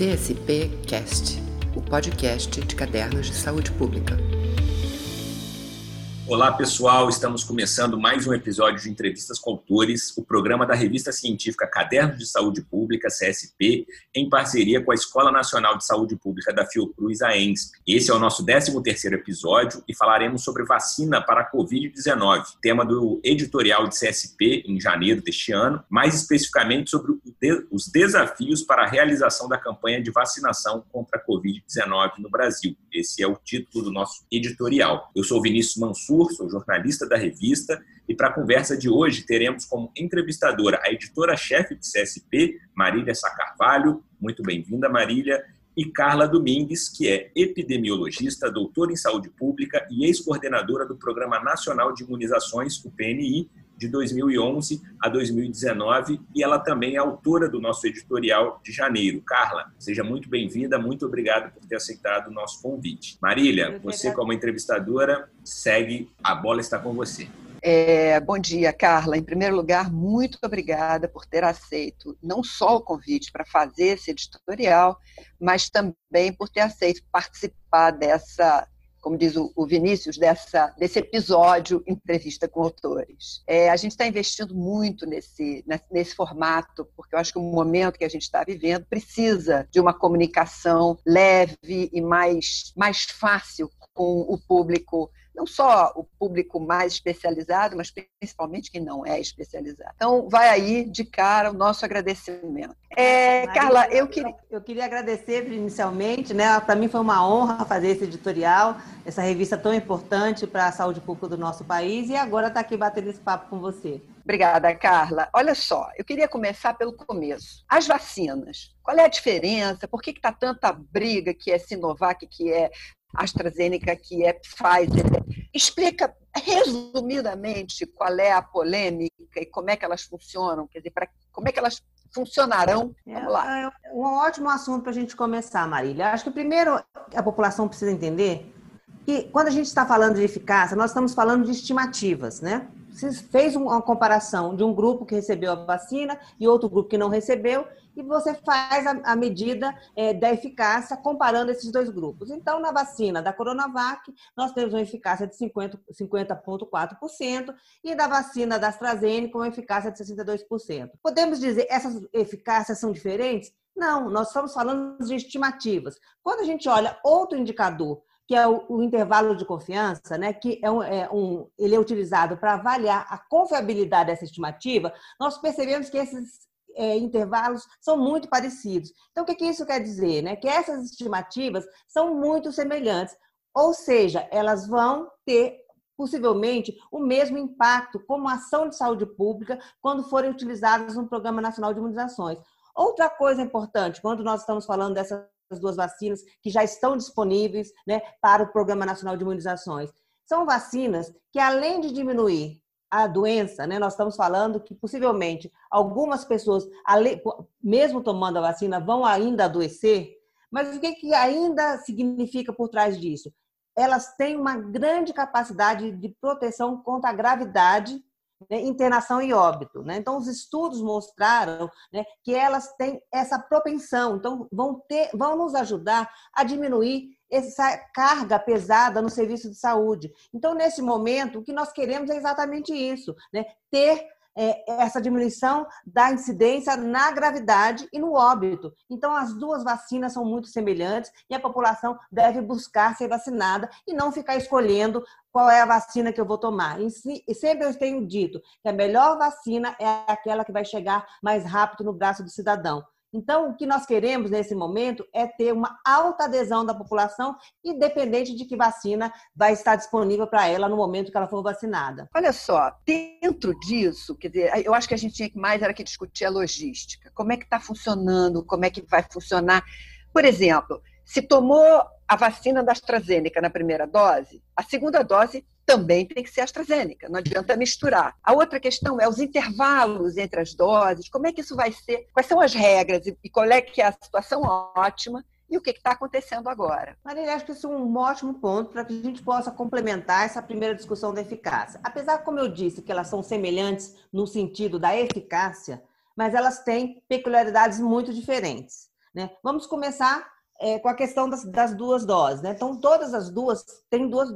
CSP Cast, o podcast de cadernos de saúde pública. Olá, pessoal. Estamos começando mais um episódio de Entrevistas com Autores, o programa da revista científica Cadernos de Saúde Pública, CSP, em parceria com a Escola Nacional de Saúde Pública da Fiocruz, a ENSP. Esse é o nosso 13º episódio e falaremos sobre vacina para a Covid-19, tema do editorial de CSP em janeiro deste ano, mais especificamente sobre os desafios para a realização da campanha de vacinação contra a Covid-19 no Brasil. Esse é o título do nosso editorial. Eu sou Vinícius Mansur, sou jornalista da revista, e para a conversa de hoje teremos como entrevistadora a editora-chefe de CSP, Marília Sacarvalho. Muito bem-vinda, Marília. E Carla Domingues, que é epidemiologista, doutora em saúde pública e ex-coordenadora do Programa Nacional de Imunizações, o PNI, de 2011 a 2019 e ela também é autora do nosso editorial de janeiro. Carla, seja muito bem-vinda, muito obrigado por ter aceitado o nosso convite. Marília, você como entrevistadora, segue, a bola está com você. É, bom dia, Carla. Em primeiro lugar, muito obrigada por ter aceito não só o convite para fazer esse editorial, mas também por ter aceito participar dessa como diz o, Vinícius, dessa, desse episódio Entrevista com Autores. É, a gente está investindo muito nesse, nesse formato, porque eu acho que o momento que a gente está vivendo precisa de uma comunicação leve e mais, mais fácil com o público não só o público mais especializado, mas principalmente quem não é especializado. Então, vai aí de cara o nosso agradecimento. É, Carla, eu queria... eu queria agradecer inicialmente, né? Para mim foi uma honra fazer esse editorial, essa revista tão importante para a saúde pública do nosso país, e agora estar tá aqui batendo esse papo com você. Obrigada, Carla. Olha só, eu queria começar pelo começo. As vacinas. Qual é a diferença? Por que está tanta briga que é Sinovac, que é AstraZeneca, que é Pfizer. Explica resumidamente qual é a polêmica e como é que elas funcionam, quer dizer, pra, como é que elas funcionarão. Vamos lá. É, é um ótimo assunto para a gente começar, Marília. Acho que primeiro a população precisa entender que quando a gente está falando de eficácia, nós estamos falando de estimativas, né? Você fez uma comparação de um grupo que recebeu a vacina e outro grupo que não recebeu, e você faz a, a medida é, da eficácia comparando esses dois grupos. Então, na vacina da Coronavac, nós temos uma eficácia de 50,4% 50 e da vacina da AstraZeneca uma eficácia de 62%. Podemos dizer essas eficácias são diferentes? Não, nós estamos falando de estimativas. Quando a gente olha outro indicador que é o, o, intervalo de confiança, né, que é um, é um ele é utilizado para avaliar a confiabilidade dessa estimativa, nós percebemos que esses é, intervalos são muito parecidos. Então, o que, que isso quer dizer? Né? Que essas estimativas são muito semelhantes, ou seja, elas vão ter possivelmente o mesmo impacto como ação de saúde pública quando forem utilizadas no Programa Nacional de Imunizações. Outra coisa importante, quando nós estamos falando dessas duas vacinas que já estão disponíveis né, para o Programa Nacional de Imunizações, são vacinas que, além de diminuir a doença, né? Nós estamos falando que possivelmente algumas pessoas, mesmo tomando a vacina, vão ainda adoecer. Mas o que, que ainda significa por trás disso? Elas têm uma grande capacidade de proteção contra a gravidade, né? internação e óbito. Né? Então, os estudos mostraram né, que elas têm essa propensão, então vão, ter, vão nos ajudar a diminuir essa carga pesada no serviço de saúde. Então, nesse momento, o que nós queremos é exatamente isso, né? Ter essa diminuição da incidência na gravidade e no óbito. Então, as duas vacinas são muito semelhantes e a população deve buscar ser vacinada e não ficar escolhendo qual é a vacina que eu vou tomar. E sempre eu tenho dito que a melhor vacina é aquela que vai chegar mais rápido no braço do cidadão. Então, o que nós queremos nesse momento é ter uma alta adesão da população, independente de que vacina vai estar disponível para ela no momento que ela for vacinada. Olha só, dentro disso, quer dizer, eu acho que a gente tinha que mais era que discutir a logística. Como é que está funcionando, como é que vai funcionar. Por exemplo, se tomou a vacina da AstraZeneca na primeira dose, a segunda dose também tem que ser AstraZeneca, não adianta misturar. A outra questão é os intervalos entre as doses, como é que isso vai ser, quais são as regras e qual é que é a situação ótima e o que está acontecendo agora. Maria, acho que isso é um ótimo ponto para que a gente possa complementar essa primeira discussão da eficácia. Apesar, como eu disse, que elas são semelhantes no sentido da eficácia, mas elas têm peculiaridades muito diferentes. Né? Vamos começar é, com a questão das, das, duas doses. Né? Então, todas as duas têm duas,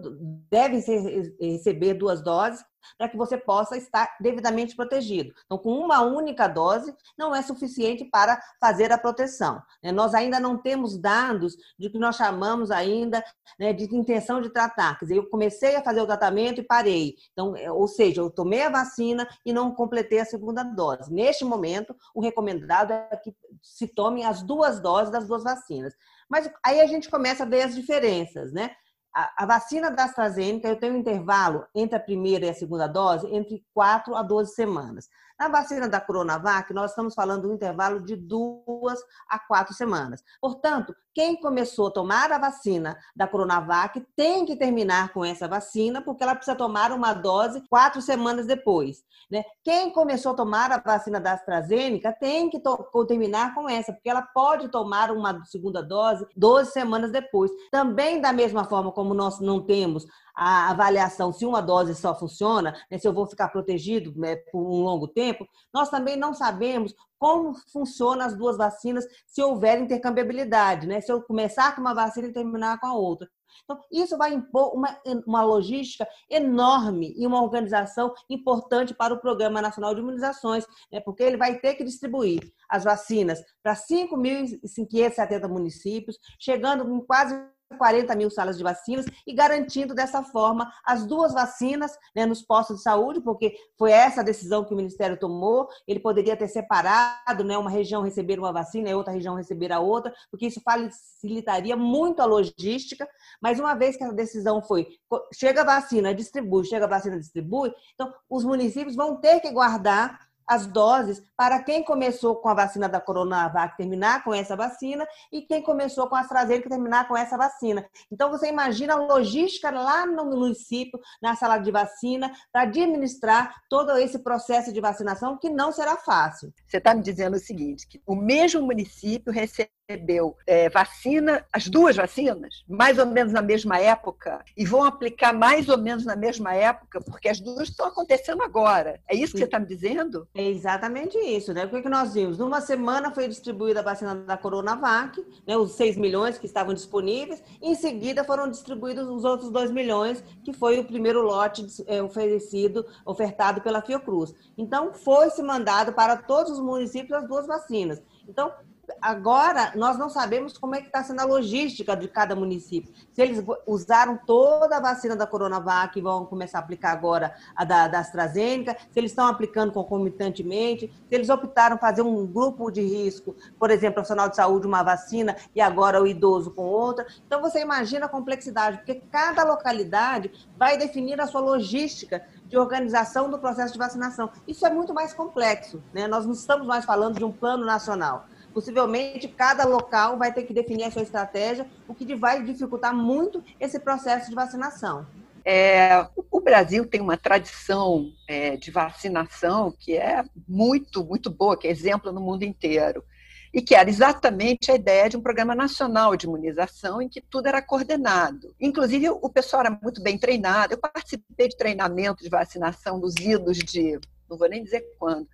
devem ser, receber duas doses para que você possa estar devidamente protegido. Então, com uma única dose não é suficiente para fazer a proteção. Né? Nós ainda não temos dados de que nós chamamos ainda né, de intenção de tratar. Quer dizer, eu comecei a fazer o tratamento e parei. Então, é, ou seja, eu tomei a vacina e não completei a segunda dose. Neste momento, o recomendado é que se tomem as duas doses das duas vacinas. Mas aí a gente começa a ver as diferenças, né? A, a, vacina da AstraZeneca, eu tenho um intervalo entre a primeira e a segunda dose entre 4 a 12 semanas. Na vacina da Coronavac, nós estamos falando de um intervalo de duas a quatro semanas. Portanto, quem começou a tomar a vacina da Coronavac tem que terminar com essa vacina, porque ela precisa tomar uma dose quatro semanas depois. Né? Quem começou a tomar a vacina da AstraZeneca tem que terminar com essa, porque ela pode tomar uma segunda dose 12 semanas depois. Também, da mesma forma como nós não temos a avaliação se uma dose só funciona, né, se eu vou ficar protegido né, por um longo tempo, nós também não sabemos como funcionam as duas vacinas se houver intercambiabilidade, né? Se eu começar com uma vacina e terminar com a outra. Então, isso vai impor uma, uma logística enorme e uma organização importante para o Programa Nacional de Imunizações, né? porque ele vai ter que distribuir as vacinas para 5.570 municípios, chegando em quase 40 mil salas de vacinas e garantindo dessa forma as duas vacinas né, nos postos de saúde, porque foi essa a decisão que o Ministério tomou. Ele poderia ter separado né, uma região receber uma vacina e outra região receber a outra, porque isso facilitaria muito a logística. Mas uma vez que essa decisão foi chega a vacina, distribui, chega a vacina, distribui, então os municípios vão ter que guardar as doses para quem começou com a vacina da Coronavac terminar com essa vacina e quem começou com a AstraZeneca terminar com essa vacina. Então você imagina a logística lá no município, na sala de vacina, para administrar todo esse processo de vacinação que não será fácil. Você está me dizendo o seguinte, que o mesmo município recebe recebeu é, vacina, as duas vacinas, mais ou menos na mesma época, e vão aplicar mais ou menos na mesma época, porque as duas estão acontecendo agora. É isso que você está me dizendo? É exatamente isso, né? O que nós vimos? Numa semana foi distribuída a vacina da Coronavac, né, os 6 milhões que estavam disponíveis, em seguida foram distribuídos os outros 2 milhões, que foi o primeiro lote é, oferecido, ofertado pela Fiocruz. Então, foi-se mandado para todos os municípios as duas vacinas. Então, agora nós não sabemos como é que está sendo a logística de cada município. Se eles usaram toda a vacina da Coronavac e vão começar a aplicar agora a da, da AstraZeneca, se eles estão aplicando concomitantemente, se eles optaram fazer um grupo de risco, por exemplo, profissional de saúde uma vacina e agora o idoso com outra. Então você imagina a complexidade, porque cada localidade vai definir a sua logística de organização do processo de vacinação. Isso é muito mais complexo, né? Nós não estamos mais falando de um plano nacional. Possivelmente, cada local vai ter que definir a sua estratégia, o que vai dificultar muito esse processo de vacinação. É, o Brasil tem uma tradição é, de vacinação que é muito, muito boa, que é exemplo no mundo inteiro. E que era exatamente a ideia de um programa nacional de imunização em que tudo era coordenado. Inclusive, o pessoal era muito bem treinado. Eu participei de treinamento de vacinação dos idos de, não vou nem dizer quando,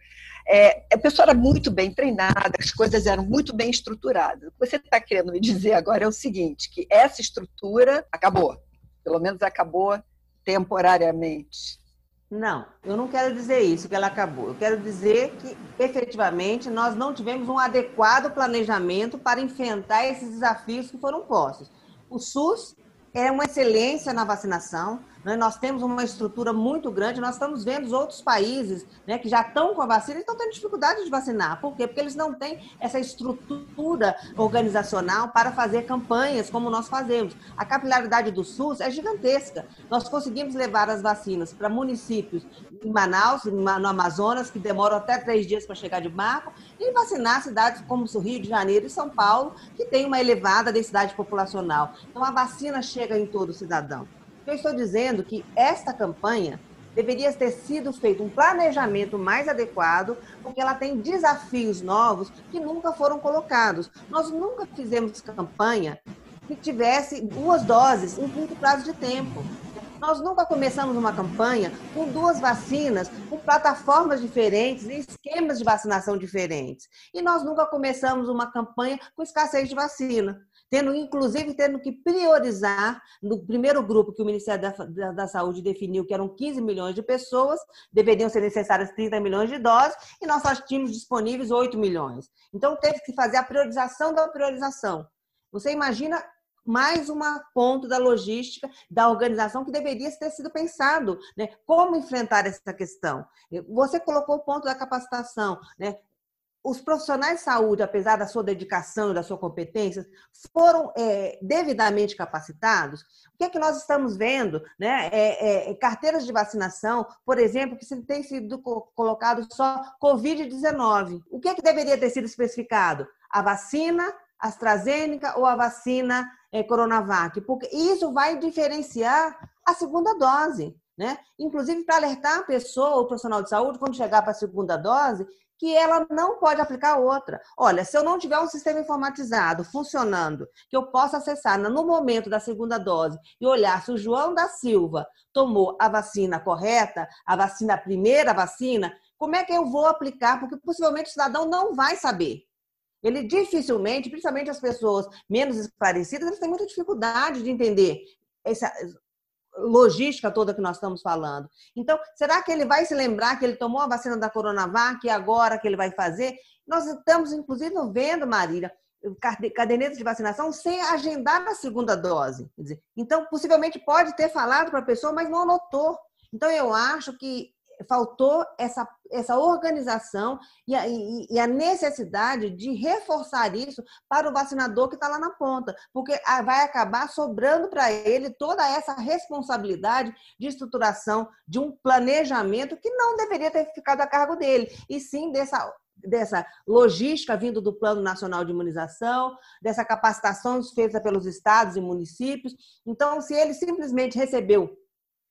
é, a pessoa era muito bem treinada, as coisas eram muito bem estruturadas. O que você está querendo me dizer agora é o seguinte, que essa estrutura acabou, pelo menos acabou temporariamente. Não, eu não quero dizer isso, que ela acabou. Eu quero dizer que, efetivamente, nós não tivemos um adequado planejamento para enfrentar esses desafios que foram postos. O SUS é uma excelência na vacinação, né? Nós temos uma estrutura muito grande, nós estamos vendo outros países né, que já estão com a vacina e estão tendo dificuldade de vacinar. Por quê? Porque eles não têm essa estrutura organizacional para fazer campanhas como nós fazemos. A capilaridade do SUS é gigantesca. Nós conseguimos levar as vacinas para municípios em Manaus, no Amazonas, que demoram até três dias para chegar de barco, e vacinar cidades como o Rio de Janeiro e São Paulo, que tem uma elevada densidade populacional. Então, a vacina chega em todo cidadão. Eu estou dizendo que esta campanha deveria ter sido feito um planejamento mais adequado, porque ela tem desafios novos que nunca foram colocados. Nós nunca fizemos campanha que tivesse duas doses em curto prazo de tempo. Nós nunca começamos uma campanha com duas vacinas, com plataformas diferentes e esquemas de vacinação diferentes. E nós nunca começamos uma campanha com escassez de vacina tendo inclusive tendo que priorizar no primeiro grupo que o Ministério da, da, da, Saúde definiu que eram 15 milhões de pessoas, deveriam ser necessárias 30 milhões de doses, e nós só tínhamos disponíveis 8 milhões. Então teve que fazer a priorização da priorização. Você imagina mais uma ponto da logística, da organização que deveria ter sido pensado, né? Como enfrentar essa questão? Você colocou o ponto da capacitação, né? Os profissionais de saúde, apesar da sua dedicação e da sua competência, foram é, devidamente capacitados? O que é que nós estamos vendo? Né? É, é, carteiras de vacinação, por exemplo, que tem sido colocado só Covid-19. O que é que deveria ter sido especificado? A vacina AstraZeneca ou a vacina é, Coronavac? Porque isso vai diferenciar a segunda dose. Né? Inclusive para alertar a pessoa, o profissional de saúde, quando chegar para a segunda dose, que ela não pode aplicar outra. Olha, se eu não tiver um sistema informatizado funcionando, que eu possa acessar no momento da segunda dose e olhar se o João da Silva tomou a vacina correta, a vacina, a primeira vacina, como é que eu vou aplicar? Porque possivelmente o cidadão não vai saber. Ele dificilmente, principalmente as pessoas menos esclarecidas, eles têm muita dificuldade de entender essa, logística toda que nós estamos falando. Então, será que ele vai se lembrar que ele tomou a vacina da Coronavac e agora que ele vai fazer? Nós estamos, inclusive, vendo, Marília, cadernetas de vacinação sem agendar a segunda dose. Então, possivelmente pode ter falado para a pessoa, mas não anotou. Então, eu acho que faltou essa, essa organização e a, e a, necessidade de reforçar isso para o vacinador que está lá na ponta, porque vai acabar sobrando para ele toda essa responsabilidade de estruturação de um planejamento que não deveria ter ficado a cargo dele, e sim dessa dessa logística vindo do Plano Nacional de Imunização, dessa capacitação feita pelos estados e municípios. Então, se ele simplesmente recebeu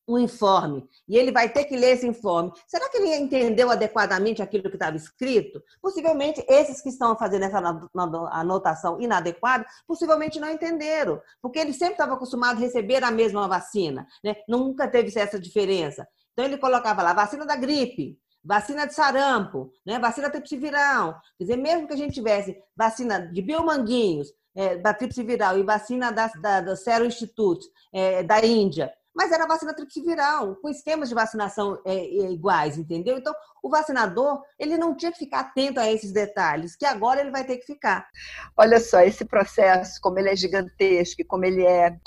um informe e ele vai ter que ler esse informe. Será que ele entendeu adequadamente aquilo que estava escrito? Possivelmente esses que estão fazendo essa anotação inadequada, possivelmente não entenderam, porque ele sempre estava acostumado a receber a mesma vacina, né? Nunca teve essa diferença. Então ele colocava lá vacina da gripe, vacina de sarampo, né? Vacina tríplice viral. Quer dizer, mesmo que a gente tivesse vacina de biomanguinhos, é, da tríplice viral e vacina da, da, do Sero Institute é, da Índia, mas era vacina tríplice viral, com esquemas de vacinação é, é, iguais, entendeu? Então, o vacinador, ele não tinha que ficar atento a esses detalhes, que agora ele vai ter que ficar. Olha só, esse processo, como ele é gigantesco, como ele é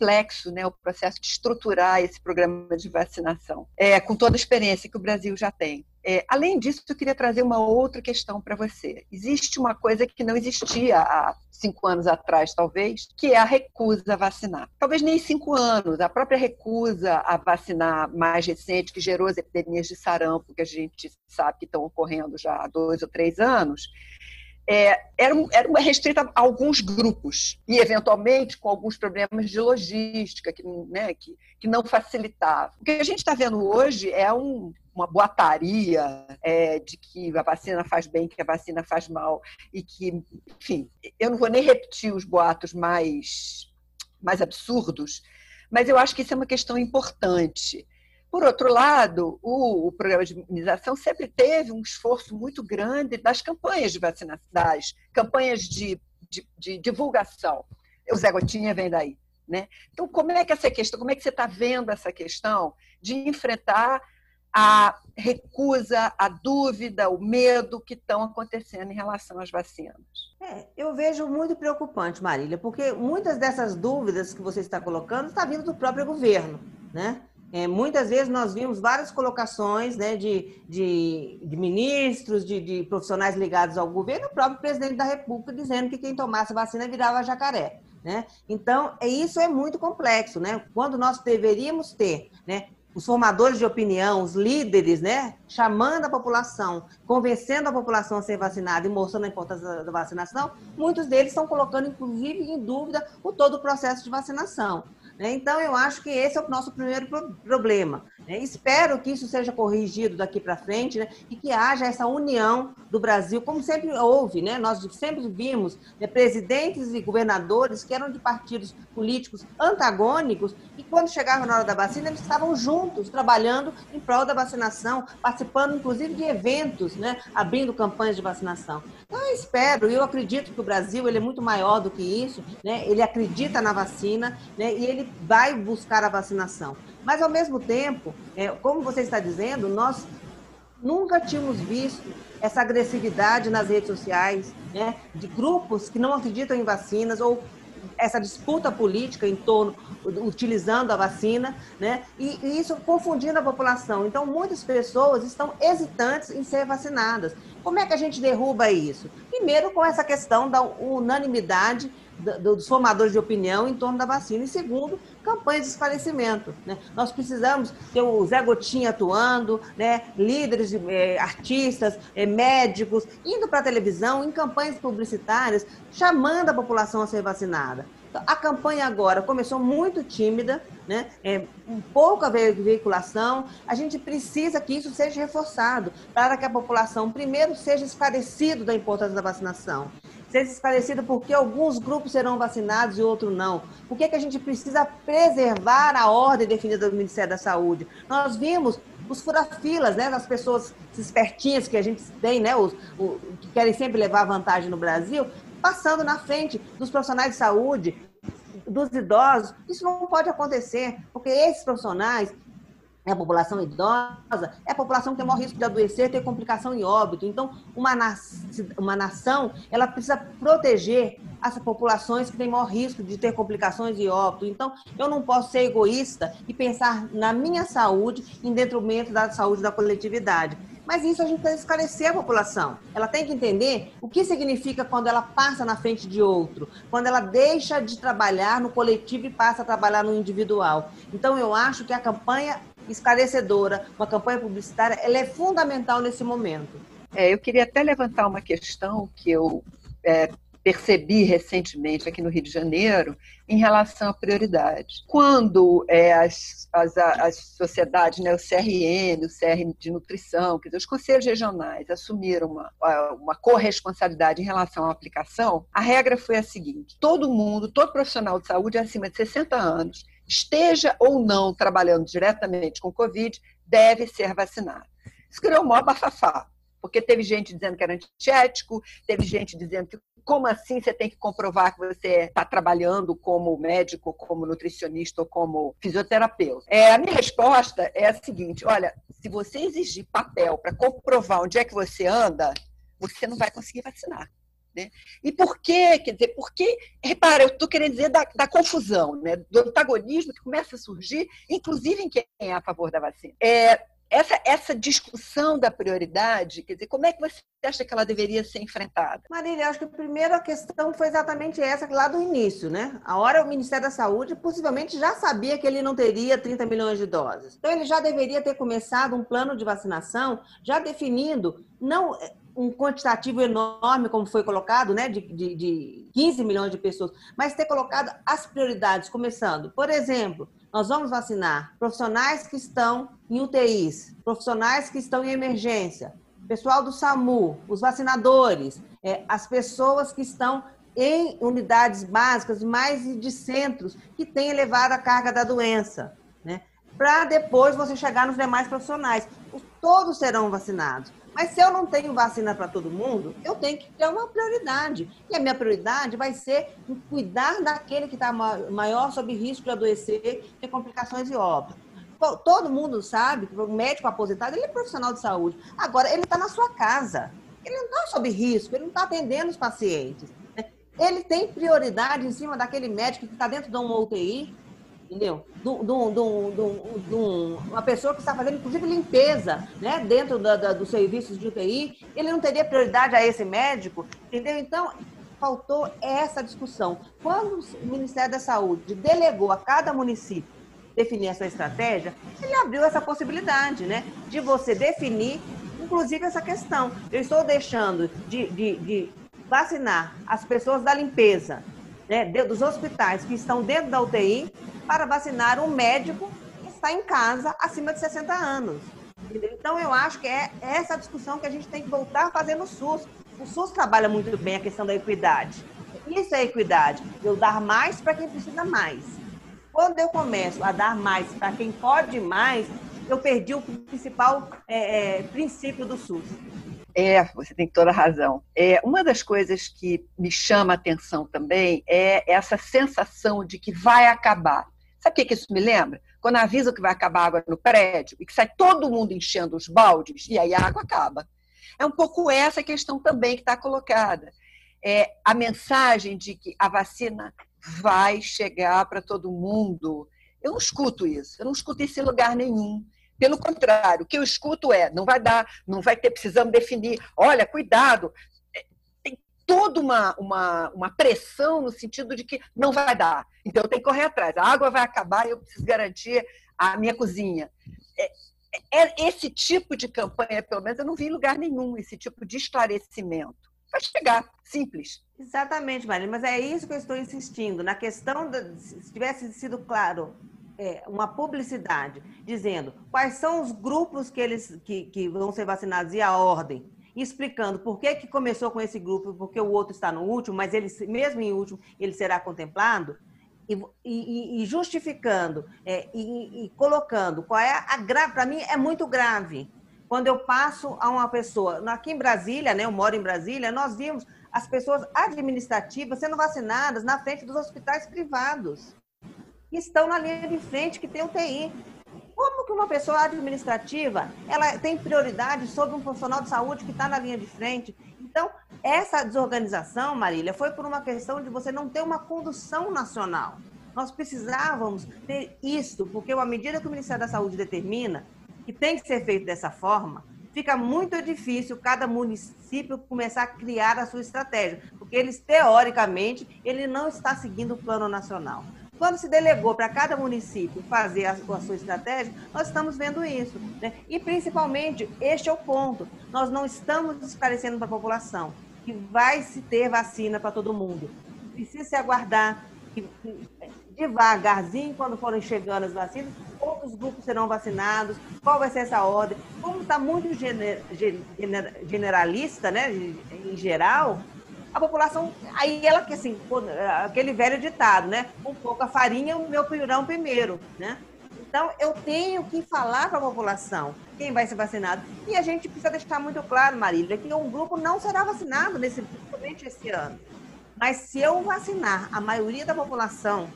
complexo, né, o processo de estruturar esse programa de vacinação, é, com toda a experiência que o Brasil já tem. É, além disso, eu queria trazer uma outra questão para você. Existe uma coisa que não existia há cinco anos atrás, talvez, que é a recusa a vacinar. Talvez nem cinco anos, a própria recusa a vacinar mais recente, que gerou as epidemias de sarampo, que a gente sabe que estão ocorrendo já há dois ou três anos, é, era, era restrita a alguns grupos e, eventualmente, com alguns problemas de logística que, né, que, que não facilitavam. O que a gente está vendo hoje é um, uma boataria é, de que a vacina faz bem, que a vacina faz mal, e que, enfim, eu não vou nem repetir os boatos mais, mais absurdos, mas eu acho que isso é uma questão importante. Por outro lado, o, o, programa de imunização sempre teve um esforço muito grande das campanhas de vacinação, das campanhas de, de, de divulgação. O Zé Gotinha vem daí. Né? Então, como é que essa questão, como é que você está vendo essa questão de enfrentar a recusa, a dúvida, o medo que estão acontecendo em relação às vacinas? É, eu vejo muito preocupante, Marília, porque muitas dessas dúvidas que você está colocando está vindo do próprio governo, né? É, muitas vezes nós vimos várias colocações né, de, de, de ministros, de, de, profissionais ligados ao governo, o próprio presidente da República dizendo que quem tomasse vacina virava jacaré. Né? Então, é, isso é muito complexo. Né? Quando nós deveríamos ter né, os formadores de opinião, os líderes, né, chamando a população, convencendo a população a ser vacinada e mostrando a importância da vacinação, muitos deles estão colocando, inclusive, em dúvida o todo o processo de vacinação. Né? Então, eu acho que esse é o nosso primeiro problema. Né? Espero que isso seja corrigido daqui para frente né? e que haja essa união do Brasil, como sempre houve. Né? Nós sempre vimos né, presidentes e governadores que eram de partidos políticos antagônicos e, quando chegava na hora da vacina, eles estavam juntos, trabalhando em prol da vacinação, participando, inclusive, de eventos, né? abrindo campanhas de vacinação. Eu espero, eu acredito que o Brasil ele é muito maior do que isso, né? ele acredita na vacina né? e ele vai buscar a vacinação. Mas, ao mesmo tempo, é, como você está dizendo, nós nunca tínhamos visto essa agressividade nas redes sociais, né, de grupos que não acreditam em vacinas ou essa disputa política em torno, utilizando a vacina, né? E, e, isso confundindo a população. Então, muitas pessoas estão hesitantes em ser vacinadas. Como é que a gente derruba isso? Primeiro, com essa questão da unanimidade dos formadores de opinião em torno da vacina. E segundo, campanhas de esclarecimento. Né? Nós precisamos ter o Zé Gotinha atuando, né? líderes, eh, artistas, eh, médicos, indo para a televisão, em campanhas publicitárias, chamando a população a ser vacinada. A campanha agora começou muito tímida, né? É, pouca veiculação. A gente precisa que isso seja reforçado para que a população, primeiro, seja esclarecido da importância da vacinação seja esclarecido por que alguns grupos serão vacinados e outros não. Por que, que a gente precisa preservar a ordem definida do Ministério da Saúde? Nós vimos os furafilas, né, as pessoas espertinhas que a gente tem, né, os, os, que querem sempre levar vantagem no Brasil, passando na frente dos profissionais de saúde, dos idosos. Isso não pode acontecer, porque esses profissionais, é a população idosa, é a população que tem maior risco de adoecer, ter complicação em óbito. Então, uma, na, uma nação, ela precisa proteger essas populações que têm maior risco de ter complicações e óbito. Então, eu não posso ser egoísta e pensar na minha saúde em detrimento da saúde da coletividade. Mas isso a gente que esclarecer a população. Ela tem que entender o que significa quando ela passa na frente de outro, quando ela deixa de trabalhar no coletivo e passa a trabalhar no individual. Então, eu acho que a campanha esclarecedora, uma campanha publicitária, ela é fundamental nesse momento. É, eu queria até levantar uma questão que eu é, percebi recentemente aqui no Rio de Janeiro em relação à prioridade. Quando é, as, as, as sociedades, né, o CRN, o CR de nutrição, quer dizer, os conselhos regionais assumiram uma, uma corresponsabilidade em relação à aplicação, a regra foi a seguinte: todo mundo, todo profissional de saúde acima de 60 anos esteja ou não trabalhando diretamente com Covid, deve ser vacinado. Isso criou um maior bafafá, porque teve gente dizendo que era antiético, teve gente dizendo que como assim você tem que comprovar que você está trabalhando como médico, como nutricionista ou como fisioterapeuta? É, a minha resposta é a seguinte: olha, se você exigir papel para comprovar onde é que você anda, você não vai conseguir vacinar. Né? E por quê? Quer dizer, porque, repara, eu estou querendo dizer da, da, confusão, né? do antagonismo que começa a surgir, inclusive em quem é a favor da vacina. É, essa, essa discussão da prioridade, quer dizer, como é que você acha que ela deveria ser enfrentada? Marília, acho que a primeira questão foi exatamente essa lá do início, né? A hora o Ministério da Saúde possivelmente já sabia que ele não teria 30 milhões de doses. Então ele já deveria ter começado um plano de vacinação, já definindo não um quantitativo enorme, como foi colocado, né, de, de, de 15 milhões de pessoas, mas ter colocado as prioridades, começando, por exemplo, nós vamos vacinar profissionais que estão em UTIs, profissionais que estão em emergência, pessoal do SAMU, os vacinadores, é, as pessoas que estão em unidades básicas, mais de centros que têm elevado a carga da doença, né? Para depois você chegar nos demais profissionais. Todos serão vacinados. Mas se eu não tenho vacina para todo mundo, eu tenho que ter uma prioridade. E a minha prioridade vai ser cuidar daquele que está maior sob risco de adoecer, ter complicações e óbito. Todo mundo sabe que o médico aposentado ele é profissional de saúde. Agora, ele está na sua casa. Ele não está sob risco, ele não está atendendo os pacientes. Né? Ele tem prioridade em cima daquele médico que está dentro de uma UTI, entendeu? De, de, de, uma pessoa que está fazendo, inclusive, limpeza né? dentro da, da, dos serviços de UTI, ele não teria prioridade a esse médico, entendeu? Então, faltou essa discussão. Quando o Ministério da Saúde delegou a cada município definir a sua estratégia, ele abriu essa possibilidade, né? De você definir, inclusive, essa questão. Eu estou deixando de, de, de vacinar as pessoas da limpeza, né, dos hospitais que estão dentro da UTI, para vacinar um médico que está em casa acima de 60 anos. Então, eu acho que é essa discussão que a gente tem que voltar a fazer no SUS. O SUS trabalha muito bem a questão da equidade. Isso é equidade, eu dar mais para quem precisa mais. Quando eu começo a dar mais para quem pode mais, eu perdi o principal é, é, princípio do SUS. É, você tem toda a razão. É, uma das coisas que me chama a atenção também é essa sensação de que vai acabar. Sabe o que, que isso me lembra? Quando avisam que vai acabar água no prédio e que sai todo mundo enchendo os baldes e aí a água acaba. É um pouco essa questão também que está colocada. É a mensagem de que a vacina vai chegar para todo mundo. Eu não escuto isso, eu não escuto isso em lugar nenhum. Pelo contrário, o que eu escuto é: não vai dar, não vai ter, precisamos definir. Olha, cuidado. É, toda uma, uma, uma pressão no sentido de que não vai dar. Então eu tenho que correr atrás. A água vai acabar e eu preciso garantir a minha cozinha. É, é, esse tipo de campanha, pelo menos, eu não vi em lugar nenhum, esse tipo de esclarecimento. Vai chegar, simples. Exatamente, Maria, mas é isso que eu estou insistindo. Na questão, de, se tivesse sido claro é, uma publicidade dizendo quais são os grupos que eles que, que vão ser vacinados e a ordem, explicando por que, que começou com esse grupo, porque o outro está no último, mas ele mesmo em último ele será contemplado. E, e, e justificando é, e, e, colocando qual é a grave, para mim é muito grave. Quando eu passo a uma pessoa, aqui em Brasília, né, eu moro em Brasília, nós vimos as pessoas administrativas sendo vacinadas na frente dos hospitais privados que estão na linha de frente, que tem UTI. Como que uma pessoa administrativa ela tem prioridade sobre um profissional de saúde que está na linha de frente? Então, essa desorganização, Marília, foi por uma questão de você não ter uma condução nacional. Nós precisávamos ter isso, porque à medida que o Ministério da Saúde determina que tem que ser feito dessa forma, fica muito difícil cada município começar a criar a sua estratégia, porque eles, teoricamente, ele não está seguindo o plano nacional. Quando se delegou para cada município fazer a, a, sua estratégia, nós estamos vendo isso. Né? E, principalmente, este é o ponto: nós não estamos esclarecendo para a população que vai se ter vacina para todo mundo. Precisa se aguardar que, devagarzinho, quando forem chegando as vacinas, quantos grupos serão vacinados, qual vai ser essa ordem. Como está muito gener, gener, generalista, né, em geral, a população, aí ela que assim, aquele velho ditado, né? Um pouco a farinha, o meu pirão primeiro, né? Então, eu tenho que falar para a população quem vai ser vacinado. E a gente precisa deixar muito claro, Marília, que um grupo não será vacinado nesse, principalmente esse ano. Mas se eu vacinar a maioria da população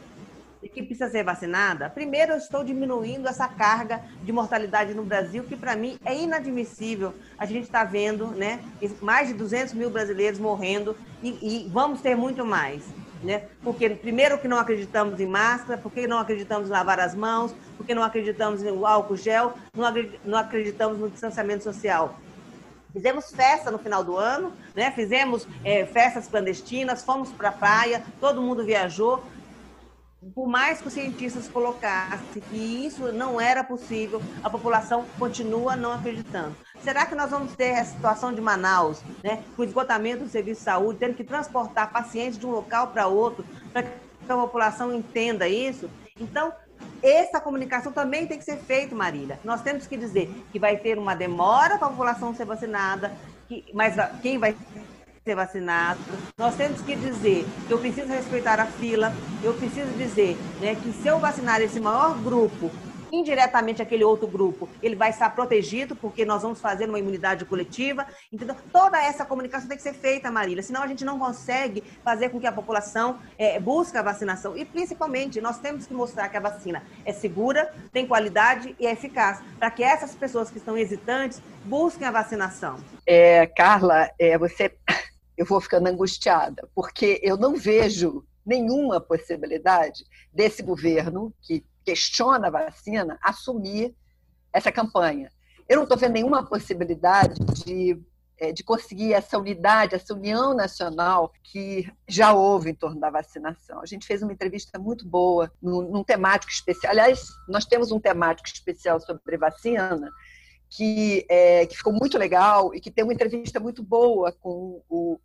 e que precisa ser vacinada, primeiro eu estou diminuindo essa carga de mortalidade no Brasil, que para mim é inadmissível. A gente está vendo né, mais de 200 mil brasileiros morrendo e, e vamos ter muito mais. Né? Porque, primeiro, que não acreditamos em máscara, porque não acreditamos em lavar as mãos, porque não acreditamos no álcool gel, não acreditamos no distanciamento social. Fizemos festa no final do ano, né? fizemos é, festas clandestinas, fomos para a praia, todo mundo viajou, por mais que os cientistas colocassem que isso não era possível, a população continua não acreditando. Será que nós vamos ter a situação de Manaus, né, com o esgotamento do serviço de saúde, tendo que transportar pacientes de um local para outro, para que a população entenda isso? Então, essa comunicação também tem que ser feita, Marília. Nós temos que dizer que vai ter uma demora para a população ser vacinada, que, mas quem vai ser vacinado. Nós temos que dizer que eu preciso respeitar a fila, eu preciso dizer né, que se eu vacinar esse maior grupo, indiretamente aquele outro grupo, ele vai estar protegido, porque nós vamos fazer uma imunidade coletiva. Então, toda essa comunicação tem que ser feita, Marília, senão a gente não consegue fazer com que a população é, busque a vacinação. E, principalmente, nós temos que mostrar que a vacina é segura, tem qualidade e é eficaz, para que essas pessoas que estão hesitantes busquem a vacinação. É, Carla, é, você eu vou ficando angustiada, porque eu não vejo nenhuma possibilidade desse governo que questiona a vacina assumir essa campanha. Eu não estou vendo nenhuma possibilidade de, eh, de conseguir essa unidade, essa união nacional que já houve em torno da vacinação. A gente fez uma entrevista muito boa num, num temático especial. Aliás, nós temos um temático especial sobre vacina que, é, que ficou muito legal e que tem uma entrevista muito boa com o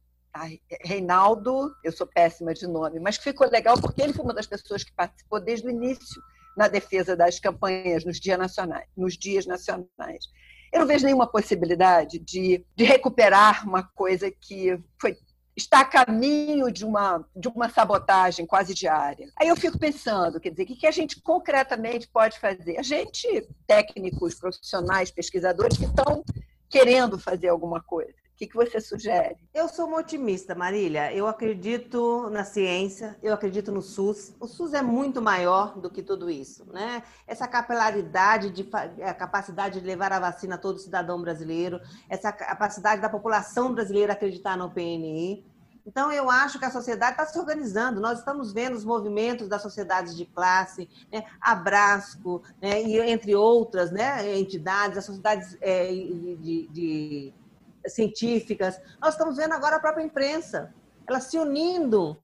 Reinaldo, eu sou péssima de nome, mas que ficou legal porque ele foi uma das pessoas que participou desde o início na defesa das campanhas nos dias nacionais. Nos dias nacionais. Eu não vejo nenhuma possibilidade de, de recuperar uma coisa que foi está a caminho de uma, de uma sabotagem quase diária. Aí eu fico pensando, quer dizer, o que a gente concretamente pode fazer? A gente, técnicos, profissionais, pesquisadores que estão querendo fazer alguma coisa que, que você sugere? Eu sou uma otimista, Marília. Eu acredito na ciência, eu acredito no SUS. O SUS é muito maior do que tudo isso, né? Essa capilaridade, de, a capacidade de levar a vacina a todo cidadão brasileiro, essa capacidade da população brasileira acreditar no PNI. Então, eu acho que a sociedade está se organizando. Nós estamos vendo os movimentos das sociedades de classe, né? Abrasco, né? e entre outras né? entidades, as sociedades é, de, de científicas. Nós estamos vendo agora a própria imprensa, ela se unindo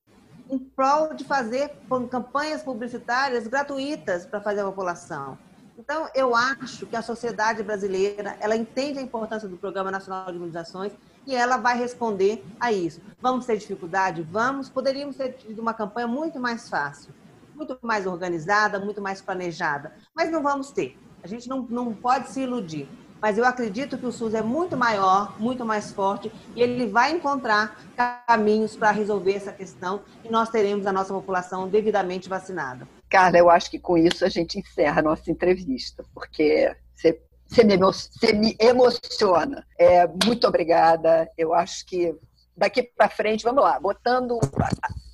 em prol de fazer campanhas publicitárias gratuitas para fazer a população. Então, eu acho que a sociedade brasileira, ela entende a importância do Programa Nacional de Imunizações e ela vai responder a isso. Vamos ter dificuldade? Vamos. Poderíamos ter tido uma campanha muito mais fácil, muito mais organizada, muito mais planejada, mas não vamos ter. A gente não, não pode se iludir mas eu acredito que o SUS é muito maior, muito mais forte e ele vai encontrar caminhos para resolver essa questão e nós teremos a nossa população devidamente vacinada. Carla, eu acho que com isso a gente encerra a nossa entrevista, porque você, você, me, emociona. É, muito obrigada. Eu acho que daqui para frente, vamos lá, botando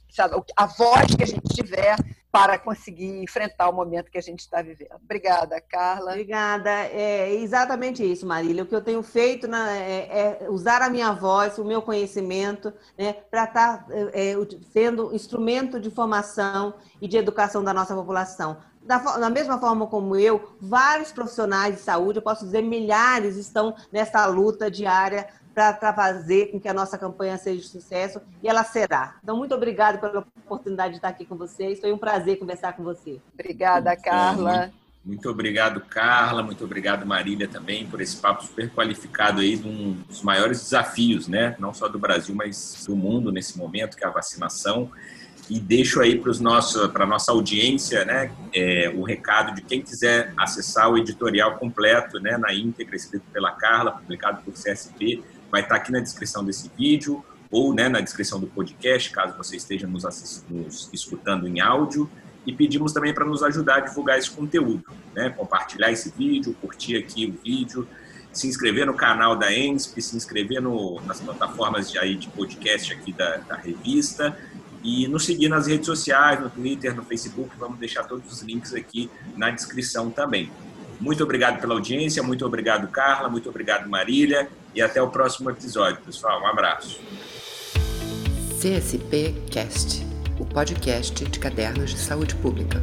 sabe, a voz que a gente tiver para conseguir enfrentar o momento que a gente está vivendo. Obrigada, Carla. Obrigada. É exatamente isso, Marília. O que eu tenho feito na, é, é, usar a minha voz, o meu conhecimento, né, para estar tá, é, sendo instrumento de formação e de educação da nossa população. Da, da, mesma forma como eu, vários profissionais de saúde, eu posso dizer milhares, estão nessa luta diária para fazer com que a nossa campanha seja um sucesso e ela será. Então, muito obrigada pela oportunidade de estar aqui com vocês. Foi um prazer conversar com você. Obrigada, Carla. Muito, muito obrigado, Carla. Muito obrigado, Marília, também, por esse papo super qualificado aí de um dos maiores desafios, né? Não só do Brasil, mas do mundo nesse momento, que é a vacinação. E deixo aí para a nossa audiência né, é, o recado de quem quiser acessar o editorial completo né, na íntegra, escrito pela Carla, publicado por CSP, vai estar aqui na descrição desse vídeo ou né, na descrição do podcast, caso você esteja nos, nos escutando em áudio. E pedimos também para nos ajudar a divulgar esse conteúdo, né? compartilhar esse vídeo, curtir aqui o vídeo, se inscrever no canal da ENSP, se inscrever no, nas plataformas de, aí, de podcast aqui da, da revista e nos seguir nas redes sociais, no Twitter, no Facebook. Vamos deixar todos os links aqui na descrição também. Muito obrigado pela audiência, muito obrigado, Carla, muito obrigado, Marília, e até o próximo episódio, pessoal. Um abraço. CSP Cast, o podcast de cadernos de saúde pública.